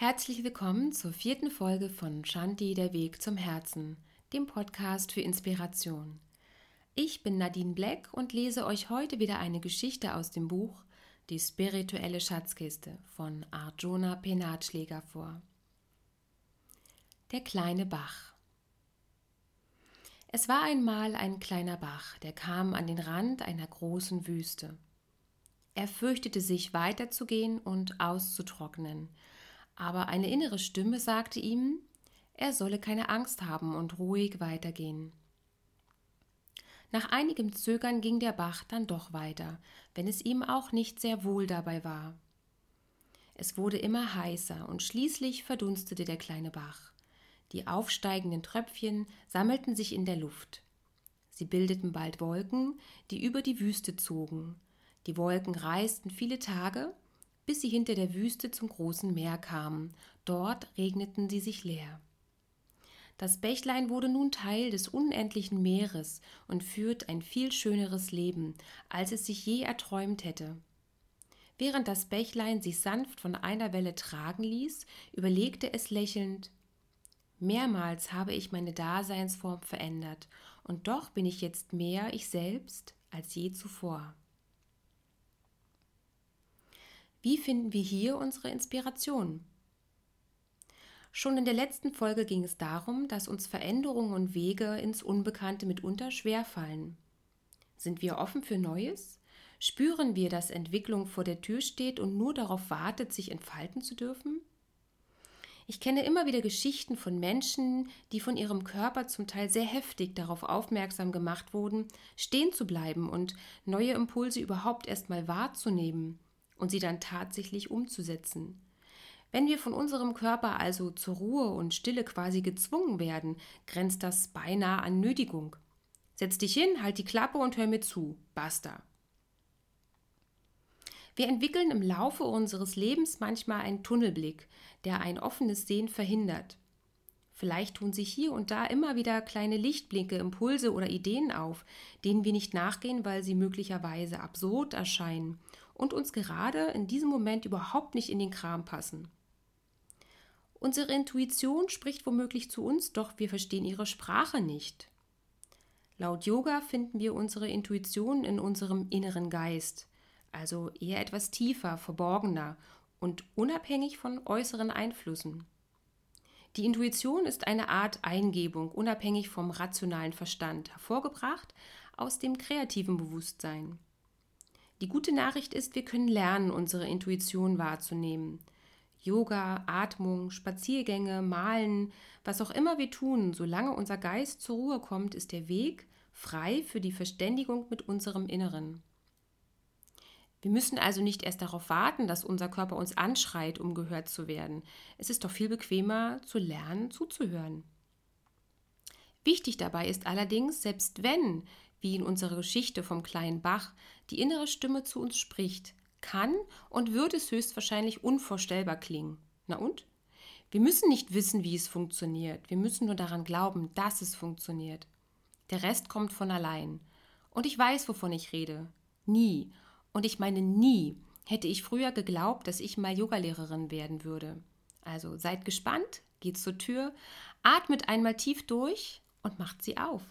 Herzlich willkommen zur vierten Folge von Shanti, der Weg zum Herzen, dem Podcast für Inspiration. Ich bin Nadine Black und lese euch heute wieder eine Geschichte aus dem Buch Die spirituelle Schatzkiste von Arjuna Penatschläger vor. Der kleine Bach. Es war einmal ein kleiner Bach, der kam an den Rand einer großen Wüste. Er fürchtete sich weiterzugehen und auszutrocknen, aber eine innere Stimme sagte ihm, er solle keine Angst haben und ruhig weitergehen. Nach einigem Zögern ging der Bach dann doch weiter, wenn es ihm auch nicht sehr wohl dabei war. Es wurde immer heißer und schließlich verdunstete der kleine Bach. Die aufsteigenden Tröpfchen sammelten sich in der Luft. Sie bildeten bald Wolken, die über die Wüste zogen. Die Wolken reisten viele Tage bis sie hinter der Wüste zum großen Meer kamen. Dort regneten sie sich leer. Das Bächlein wurde nun Teil des unendlichen Meeres und führt ein viel schöneres Leben, als es sich je erträumt hätte. Während das Bächlein sich sanft von einer Welle tragen ließ, überlegte es lächelnd Mehrmals habe ich meine Daseinsform verändert, und doch bin ich jetzt mehr ich selbst als je zuvor. Wie finden wir hier unsere Inspiration? Schon in der letzten Folge ging es darum, dass uns Veränderungen und Wege ins Unbekannte mitunter schwerfallen. Sind wir offen für Neues? Spüren wir, dass Entwicklung vor der Tür steht und nur darauf wartet, sich entfalten zu dürfen? Ich kenne immer wieder Geschichten von Menschen, die von ihrem Körper zum Teil sehr heftig darauf aufmerksam gemacht wurden, stehen zu bleiben und neue Impulse überhaupt erstmal wahrzunehmen und sie dann tatsächlich umzusetzen. Wenn wir von unserem Körper also zur Ruhe und Stille quasi gezwungen werden, grenzt das beinahe an Nötigung. Setz dich hin, halt die Klappe und hör mir zu. Basta. Wir entwickeln im Laufe unseres Lebens manchmal einen Tunnelblick, der ein offenes Sehen verhindert. Vielleicht tun sich hier und da immer wieder kleine Lichtblinke, Impulse oder Ideen auf, denen wir nicht nachgehen, weil sie möglicherweise absurd erscheinen und uns gerade in diesem Moment überhaupt nicht in den Kram passen. Unsere Intuition spricht womöglich zu uns, doch wir verstehen ihre Sprache nicht. Laut Yoga finden wir unsere Intuition in unserem inneren Geist, also eher etwas tiefer, verborgener und unabhängig von äußeren Einflüssen. Die Intuition ist eine Art Eingebung, unabhängig vom rationalen Verstand, hervorgebracht aus dem kreativen Bewusstsein. Die gute Nachricht ist, wir können lernen, unsere Intuition wahrzunehmen. Yoga, Atmung, Spaziergänge, Malen, was auch immer wir tun, solange unser Geist zur Ruhe kommt, ist der Weg frei für die Verständigung mit unserem Inneren. Wir müssen also nicht erst darauf warten, dass unser Körper uns anschreit, um gehört zu werden. Es ist doch viel bequemer zu lernen, zuzuhören. Wichtig dabei ist allerdings, selbst wenn, wie in unserer Geschichte vom kleinen Bach, die innere Stimme zu uns spricht, kann und wird es höchstwahrscheinlich unvorstellbar klingen. Na und? Wir müssen nicht wissen, wie es funktioniert. Wir müssen nur daran glauben, dass es funktioniert. Der Rest kommt von allein. Und ich weiß, wovon ich rede. Nie und ich meine nie, hätte ich früher geglaubt, dass ich mal Yogalehrerin werden würde. Also seid gespannt, geht zur Tür, atmet einmal tief durch und macht sie auf.